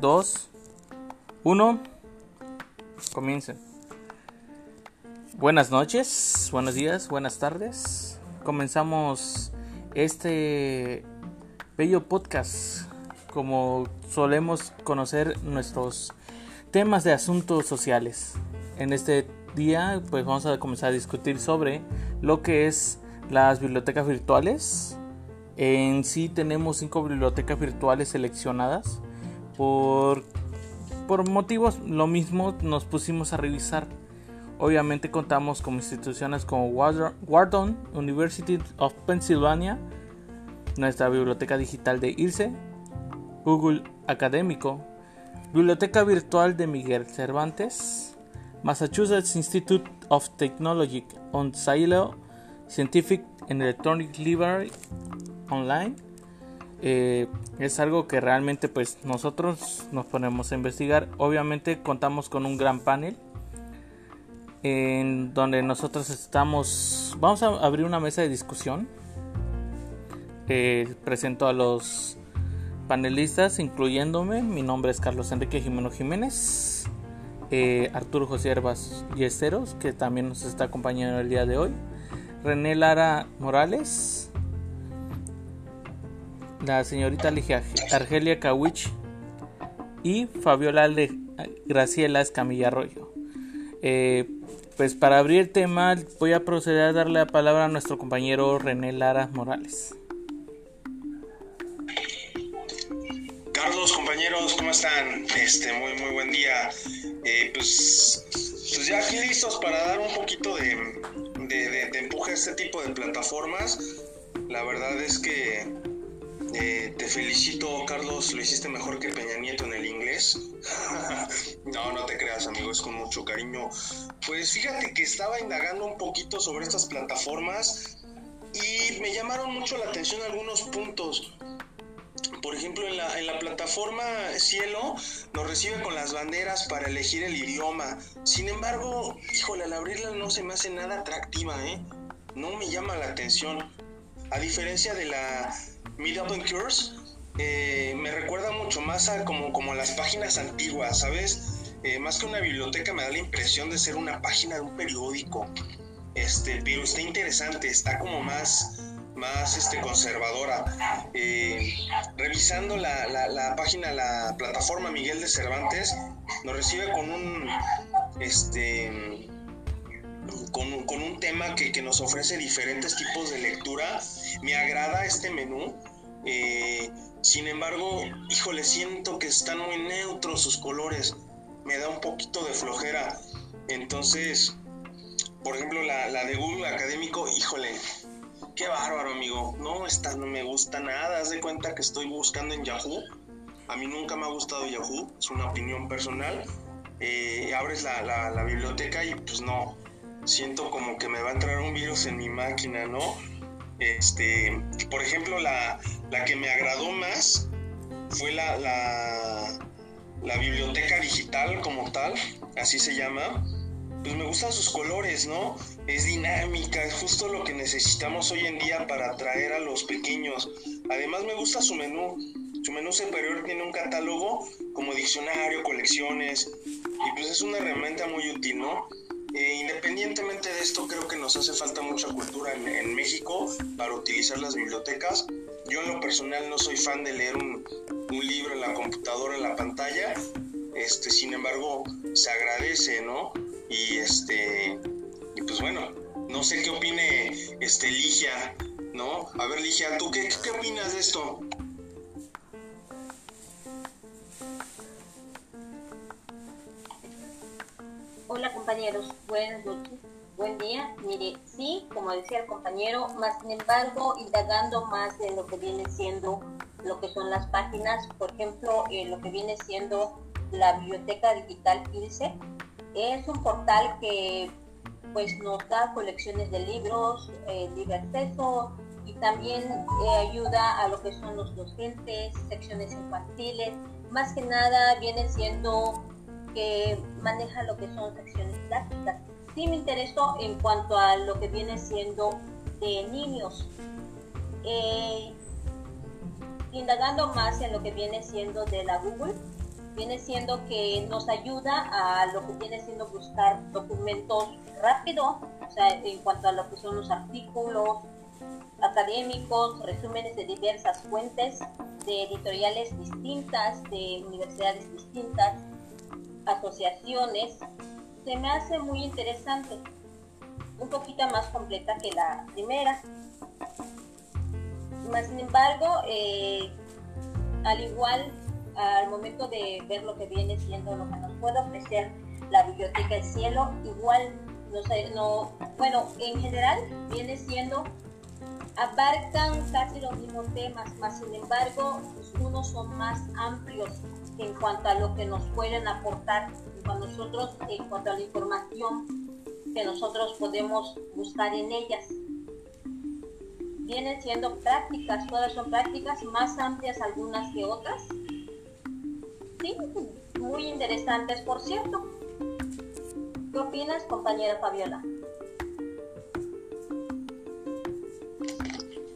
2, 1. Comiencen. Buenas noches, buenos días, buenas tardes. Comenzamos este bello podcast como solemos conocer nuestros temas de asuntos sociales. En este día pues vamos a comenzar a discutir sobre lo que es las bibliotecas virtuales. En sí tenemos cinco bibliotecas virtuales seleccionadas por, por motivos lo mismo nos pusimos a revisar. Obviamente contamos con instituciones como Wharton University of Pennsylvania, nuestra biblioteca digital de IRCE, Google Académico, Biblioteca Virtual de Miguel Cervantes, Massachusetts Institute of Technology on Silo Scientific and Electronic Library Online, eh, es algo que realmente pues nosotros nos ponemos a investigar. Obviamente contamos con un gran panel en donde nosotros estamos, vamos a abrir una mesa de discusión. Eh, presento a los panelistas, incluyéndome. Mi nombre es Carlos Enrique Jimeno Jiménez, eh, Arturo José Herbas Yesteros, que también nos está acompañando el día de hoy, René Lara Morales, la señorita Argelia Kawich y Fabiola Graciela Escamilla Arroyo. Eh, pues para abrir el tema voy a proceder a darle la palabra a nuestro compañero René Lara Morales. Carlos, compañeros, ¿cómo están? Este, muy muy buen día. Eh, pues, pues, ya aquí listos para dar un poquito de, de empuje a este tipo de plataformas. La verdad es que te felicito, Carlos, lo hiciste mejor que Peña Nieto en el inglés. no, no te creas, amigo, es con mucho cariño. Pues fíjate que estaba indagando un poquito sobre estas plataformas y me llamaron mucho la atención algunos puntos. Por ejemplo, en la, en la plataforma Cielo nos recibe con las banderas para elegir el idioma. Sin embargo, híjole, al abrirla no se me hace nada atractiva, ¿eh? No me llama la atención. A diferencia de la Meet Up Cures eh, me recuerda mucho más a como, como las páginas antiguas, ¿sabes? Eh, más que una biblioteca me da la impresión de ser una página de un periódico. Este, pero está interesante, está como más, más este, conservadora. Eh, revisando la, la, página, la plataforma Miguel de Cervantes, nos recibe con un, este, con, con un tema que, que, nos ofrece diferentes tipos de lectura. Me agrada este menú. Eh, sin embargo, híjole, siento que están muy neutros sus colores. Me da un poquito de flojera. Entonces, por ejemplo, la, la de Google Académico, híjole, qué bárbaro, amigo. No, esta no me gusta nada. Haz de cuenta que estoy buscando en Yahoo. A mí nunca me ha gustado Yahoo, es una opinión personal. Eh, abres la, la, la, biblioteca y pues no, siento como que me va a entrar un virus en mi máquina, ¿no? Este, por ejemplo, la, que me agradó más fue la, la, biblioteca digital como tal, así se llama. Pues me gustan sus colores, ¿no? Es dinámica, es justo lo que necesitamos hoy en día para atraer a los pequeños. Además me gusta su menú. Su menú superior tiene un catálogo como diccionario, colecciones, y pues es una herramienta muy útil, ¿no? Eh, independientemente de esto, creo que nos hace falta mucha cultura en, México para utilizar las bibliotecas. Yo en lo personal no soy fan de leer un, libro en la computadora, en la pantalla. Este, sin embargo, se agradece, ¿no? Y este, y pues bueno, no sé qué opine este Ligia, ¿no? A ver, Ligia, ¿tú qué, qué opinas de esto? Hola compañeros, buenas noches, buen día. Mire, sí, como decía el compañero, más sin embargo, indagando más en lo que viene siendo lo que son las páginas, por ejemplo, lo que viene siendo la biblioteca digital 15, es un portal que pues nos da colecciones de libros, eh, libre acceso y también eh, ayuda a lo que son los docentes, secciones infantiles, más que nada viene siendo que maneja lo que son secciones didácticas. Sí me interesó en cuanto a lo que viene siendo de niños. Eh, indagando más en lo que viene siendo de la Google, viene siendo que nos ayuda a lo que viene siendo buscar documentos rápido, o sea, en cuanto a lo que son los artículos académicos, resúmenes de diversas fuentes, de editoriales distintas, de universidades distintas, asociaciones, se me hace muy interesante, un poquito más completa que la primera. Más sin embargo, eh, al igual al momento de ver lo que viene siendo lo que nos puede ofrecer la biblioteca del cielo, igual no sé, no, bueno, en general viene siendo abarcan casi los mismos temas, más sin embargo, unos son más amplios en cuanto a lo que nos pueden aportar, en nosotros, en cuanto a la información que nosotros podemos buscar en ellas. Vienen siendo prácticas, todas son prácticas más amplias algunas que otras, muy interesantes, por cierto. ¿Qué opinas, compañera Fabiola?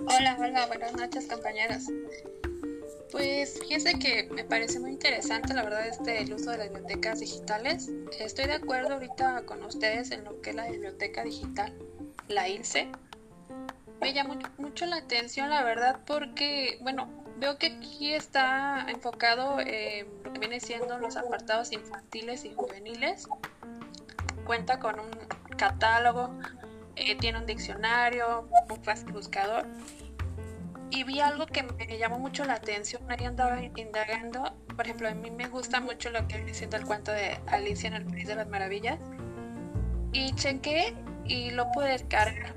Hola, hola, buenas noches, compañeras. Pues fíjese que me parece muy interesante, la verdad, este el uso de las bibliotecas digitales. Estoy de acuerdo ahorita con ustedes en lo que es la biblioteca digital, la ILSE. Me llamó mucho la atención, la verdad, porque, bueno, Veo que aquí está enfocado en lo que viene siendo los apartados infantiles y juveniles. Cuenta con un catálogo, eh, tiene un diccionario, un buscador. Y vi algo que me llamó mucho la atención, ahí andaba indagando. Por ejemplo, a mí me gusta mucho lo que viene siendo el cuento de Alicia en el País de las Maravillas. Y chequé y lo pude descargar.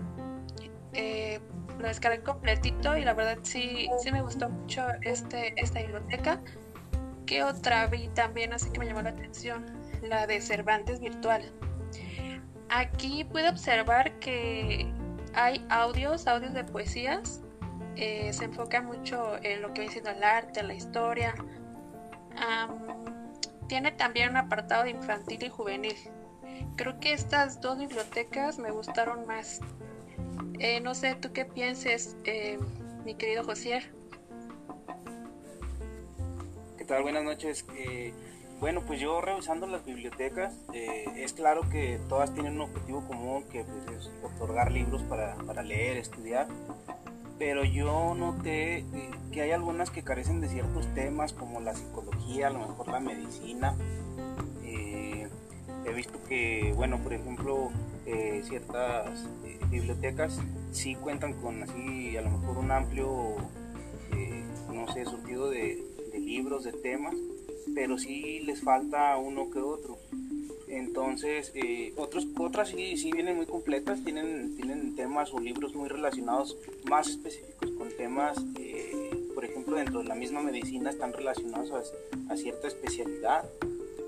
Eh, lo descargué completito y la verdad sí, sí me gustó mucho este, esta biblioteca. ¿Qué otra vi también así que me llamó la atención? La de Cervantes Virtual. Aquí pude observar que hay audios, audios de poesías. Eh, se enfoca mucho en lo que viene siendo el arte, la historia. tiene también un apartado de infantil y juvenil. Creo que estas dos bibliotecas me gustaron más. Eh, no sé, ¿tú qué pienses, eh, mi querido Josier? ¿Qué tal? Buenas noches. Eh, bueno, pues yo revisando las bibliotecas, es claro que todas tienen un objetivo común que pues, es otorgar libros para, para leer, estudiar, pero yo noté que hay algunas que carecen de ciertos temas como la psicología, a lo mejor la medicina. he visto que, bueno, por ejemplo, ciertas bibliotecas sí cuentan con así a lo mejor un amplio, eh, no sé, surtido de, libros, de temas, pero sí les falta uno que otro. Entonces, eh, otros, otras sí, sí vienen muy completas, tienen, tienen temas o libros muy relacionados, más específicos con temas, eh, por ejemplo, dentro de la misma medicina están relacionados a, a cierta especialidad,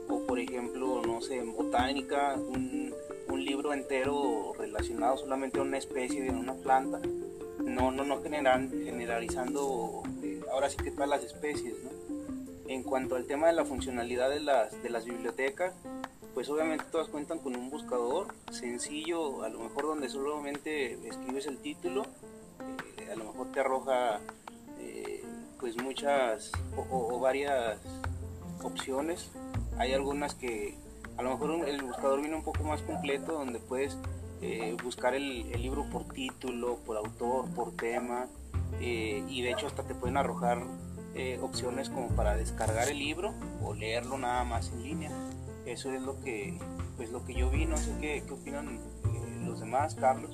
o por ejemplo, no sé, en botánica, un, libro entero relacionado solamente a una especie de una planta, no, no, no generan, generalizando eh, ahora sí que todas las especies. En cuanto al tema de la funcionalidad de las, de las bibliotecas, pues obviamente todas cuentan con un buscador sencillo, a lo mejor donde solamente escribes el título, eh, a lo mejor te arroja eh, pues muchas o, varias opciones. Hay algunas que, a lo mejor el buscador viene un poco más completo donde puedes eh, buscar el, libro por título, por autor, por tema y de hecho hasta te pueden arrojar opciones como para descargar el libro o leerlo nada más en línea. Eso es lo que, pues lo que yo vi, no sé qué, qué opinan los demás, Carlos.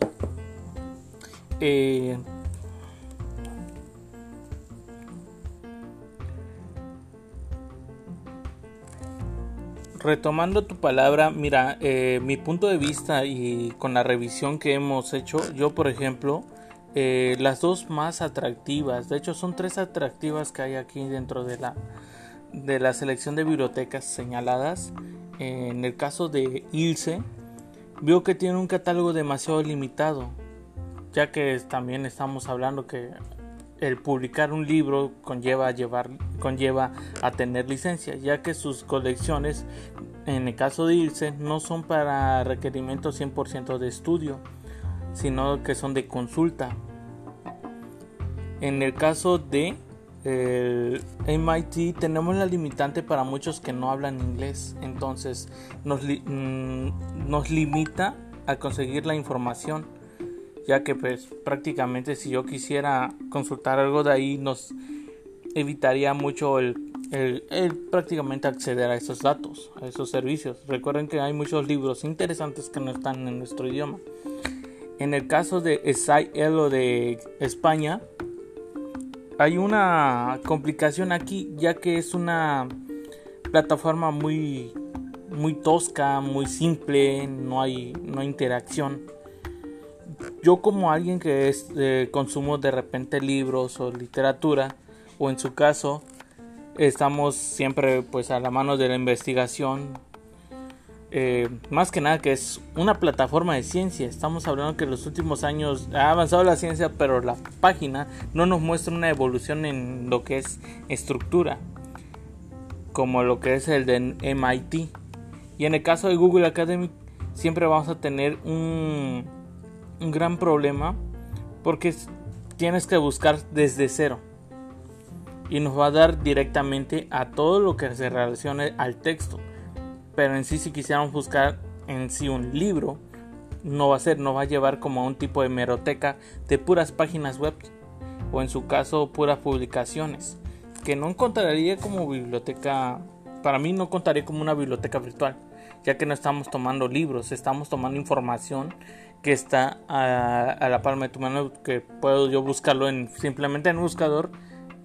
retomando tu palabra, mira, eh, mi punto de vista y con la revisión que hemos hecho, yo por ejemplo, eh, las dos más atractivas, de hecho son tres atractivas que hay aquí dentro de la, de la selección de bibliotecas señaladas. En el caso de Ilse, veo que tiene un catálogo demasiado limitado, ya que también estamos hablando que el publicar un libro conlleva a, llevar, conlleva a tener licencia, ya que sus colecciones, en el caso de irse, no son para requerimientos 100% de estudio, sino que son de consulta. En el caso de el MIT tenemos la limitante para muchos que no hablan inglés, entonces nos, mm, nos limita a conseguir la información, ya que pues prácticamente si yo quisiera consultar algo de ahí nos evitaría mucho el, prácticamente acceder a esos datos, a esos servicios. Recuerden que hay muchos libros interesantes que no están en nuestro idioma. En el caso de SIL o de España, hay una complicación aquí, ya que es una plataforma muy, muy tosca, muy simple, no hay, no interacción. Yo como alguien que es, eh, consumo de repente libros o literatura, o en su caso, estamos siempre pues a la mano de la investigación, eh, más que nada que es una plataforma de ciencia. Estamos hablando que en los últimos años ha avanzado la ciencia, pero la página no nos muestra una evolución en lo que es estructura, como lo que es el de MIT. Y en el caso de Google Academy, siempre vamos a tener un, un gran problema porque tienes que buscar desde cero. Y nos va a dar directamente a todo lo que se relacione al texto pero en sí si quisiéramos buscar en sí un libro no va a ser, no va a llevar como un tipo de meroteca de puras páginas web o en su caso puras publicaciones que no encontraría como biblioteca para mí no contaría como una biblioteca virtual ya que no estamos tomando libros estamos tomando información que está a, la palma de tu mano que puedo yo buscarlo en simplemente en buscador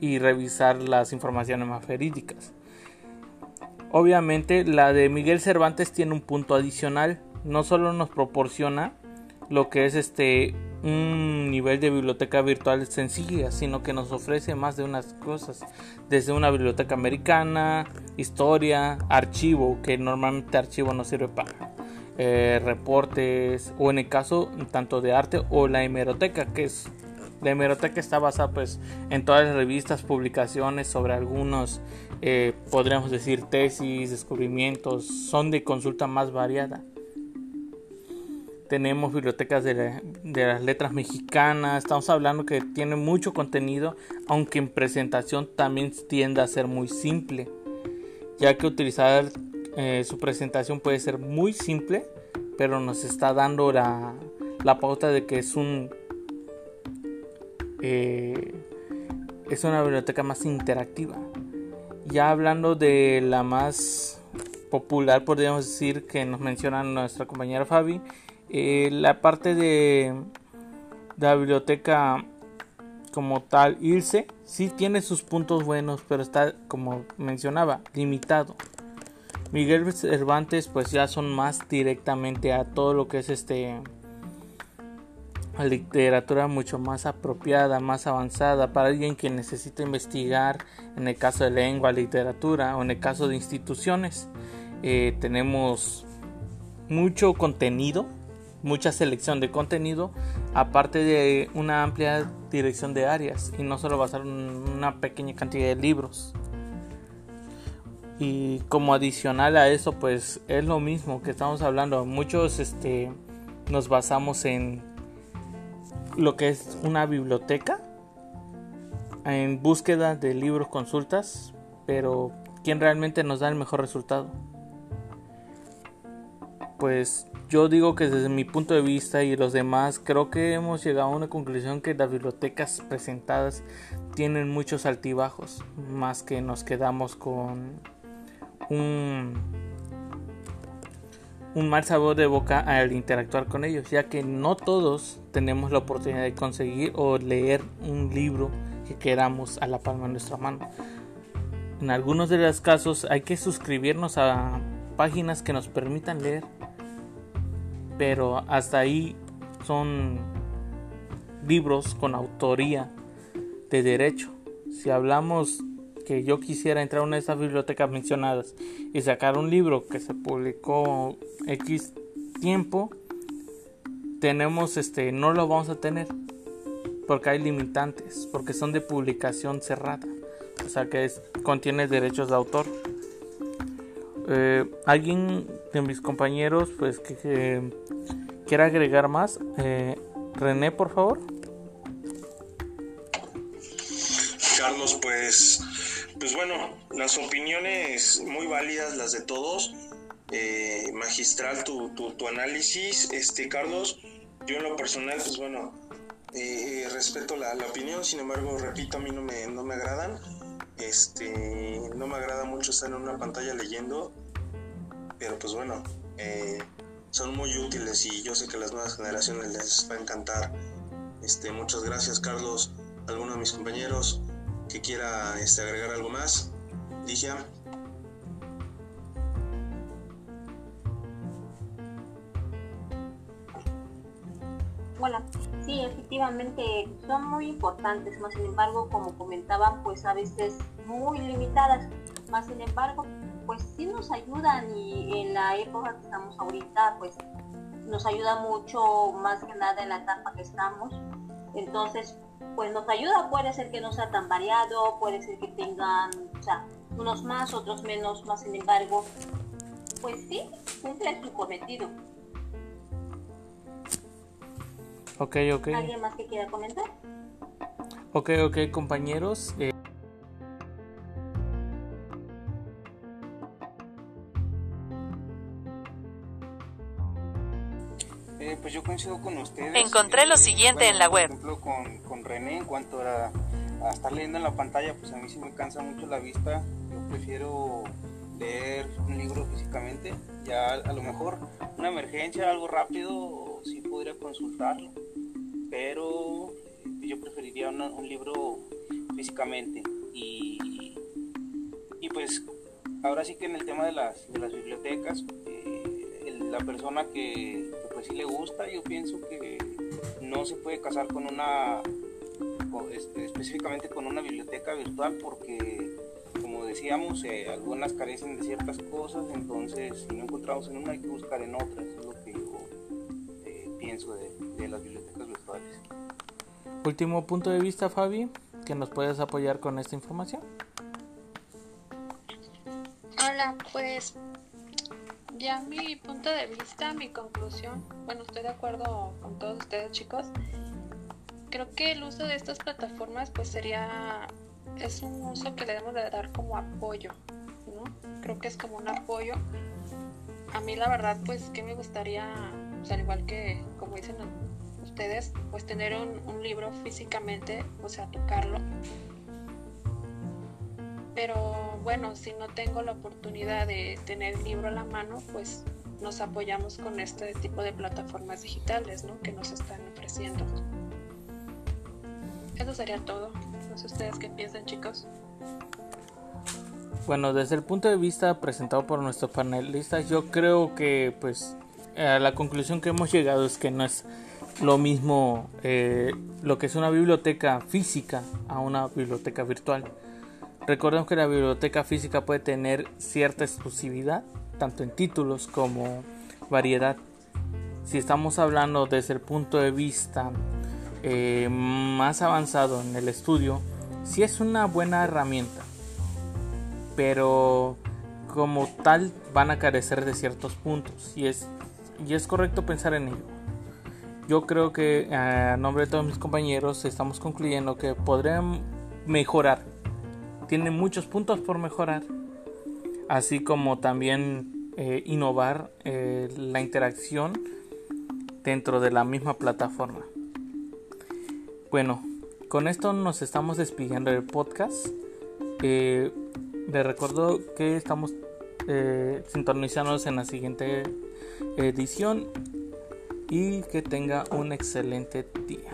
y revisar las informaciones más verídicas Obviamente la de Miguel Cervantes tiene un punto adicional, no solo nos proporciona lo que es este un nivel de biblioteca virtual sencilla, sino que nos ofrece más de unas cosas, desde una biblioteca americana, historia, archivo, que normalmente archivo no sirve para eh, reportes, o en el caso tanto de arte o la hemeroteca, que es la hemeroteca está basada pues en todas las revistas, publicaciones sobre algunos eh, podríamos decir tesis, descubrimientos, son de consulta más variada. Tenemos bibliotecas de, las letras mexicanas, estamos hablando que tiene mucho contenido, aunque en presentación también tiende a ser muy simple, ya que utilizar eh, su presentación puede ser muy simple, pero nos está dando la, la pauta de que es un eh, es una biblioteca más interactiva. Ya hablando de la más popular, podríamos decir que nos menciona nuestra compañera Fabi, eh, la parte de, la biblioteca como tal, Ilse, sí tiene sus puntos buenos, pero está, como mencionaba, limitado. Miguel Cervantes, pues ya son más directamente a todo lo que es este literatura mucho más apropiada, más avanzada para alguien que necesita investigar en el caso de lengua, literatura o en el caso de instituciones. Eh, tenemos mucho contenido, mucha selección de contenido, aparte de una amplia dirección de áreas y no solo basar una pequeña cantidad de libros. Y como adicional a eso, pues es lo mismo que estamos hablando. Muchos este, nos basamos en lo que es una biblioteca en búsqueda de libros consultas, pero ¿quién realmente nos da el mejor resultado? Pues yo digo que desde mi punto de vista y los demás creo que hemos llegado a una conclusión que las bibliotecas presentadas tienen muchos altibajos, más que nos quedamos con un un mal sabor de boca al interactuar con ellos, ya que no todos tenemos la oportunidad de conseguir o leer un libro que queramos a la palma de nuestra mano. En algunos de los casos hay que suscribirnos a páginas que nos permitan leer, pero hasta ahí son libros con autoría de derecho. Si hablamos que yo quisiera entrar a una de esas bibliotecas mencionadas y sacar un libro que se publicó X tiempo, tenemos este, no lo vamos a tener porque hay limitantes, porque son de publicación cerrada, o sea que contiene derechos de autor. Eh, alguien de mis compañeros, pues que, quiera agregar más, eh, René, por favor. Carlos, pues, pues bueno, las opiniones muy válidas, las de todos. Eh, magistral tu, tu, análisis, este Carlos. Yo en lo personal, pues bueno, eh, respeto la, opinión, sin embargo, repito, a mí no me, no me agradan. Este, no me agrada mucho estar en una pantalla leyendo, pero pues bueno, eh, son muy útiles y yo sé que a las nuevas generaciones les va a encantar. Este, muchas gracias, Carlos. ¿Alguno de mis compañeros que quiera este, agregar algo más? Ligia. Hola, sí, efectivamente son muy importantes, más sin embargo, como comentaban, pues a veces muy limitadas, más sin embargo, pues sí nos ayudan y en la época que estamos ahorita, pues nos ayuda mucho más que nada en la etapa que estamos. Entonces, pues nos ayuda, puede ser que no sea tan variado, puede ser que tengan, o sea, unos más, otros menos, más sin embargo, pues sí, cumple su cometido. Ok, ok. ¿Alguien más que quiera comentar? Ok, ok, compañeros. Eh, pues yo coincido con ustedes. Encontré lo siguiente en la web. Por ejemplo, con, con René, en cuanto a, a, estar leyendo en la pantalla, pues a mí sí me cansa mucho la vista. Yo prefiero leer un libro físicamente. Ya a lo mejor una emergencia, algo rápido, sí podría consultarlo. Pero yo preferiría un libro físicamente. Y, y pues ahora sí que en el tema de las, de las bibliotecas, eh, la persona que, sí le gusta, yo pienso que no se puede casar con una, este, específicamente con una biblioteca virtual porque, como decíamos, eh, algunas carecen de ciertas cosas, entonces si no encontramos en una hay que buscar en otras, es lo que yo eh, pienso de, de las bibliotecas virtuales. Último punto de vista, Fabi, que nos puedes apoyar con esta información. Hola, pues ya mi punto de vista, mi conclusión, bueno, estoy de acuerdo con todos ustedes chicos. Creo que el uso de estas plataformas pues sería, es un uso que le debemos de dar como apoyo, ¿no? Creo que es como un apoyo. A mí la verdad pues que me gustaría, pues, al igual que como dicen ustedes, pues tener un, un libro físicamente, o sea, tocarlo pero bueno, si no tengo la oportunidad de tener el libro a la mano, pues nos apoyamos con este tipo de plataformas digitales ¿no? que nos están ofreciendo. Eso sería todo. No sé ustedes qué piensan, chicos. Bueno, desde el punto de vista presentado por nuestros panelistas, yo creo que pues la conclusión que hemos llegado es que no es lo mismo eh, lo que es una biblioteca física a una biblioteca virtual. Recordemos que la biblioteca física puede tener cierta exclusividad, tanto en títulos como variedad. Si estamos hablando desde el punto de vista eh, más avanzado en el estudio, sí es una buena herramienta, pero como tal van a carecer de ciertos puntos y es, y es correcto pensar en ello. Yo creo que a nombre de todos mis compañeros estamos concluyendo que podrán mejorar tiene muchos puntos por mejorar, así como también eh, innovar eh, la interacción dentro de la misma plataforma. Bueno, con esto nos estamos despidiendo del podcast. Eh, les recuerdo que estamos eh, sintonizándonos en la siguiente edición y que tenga un excelente día.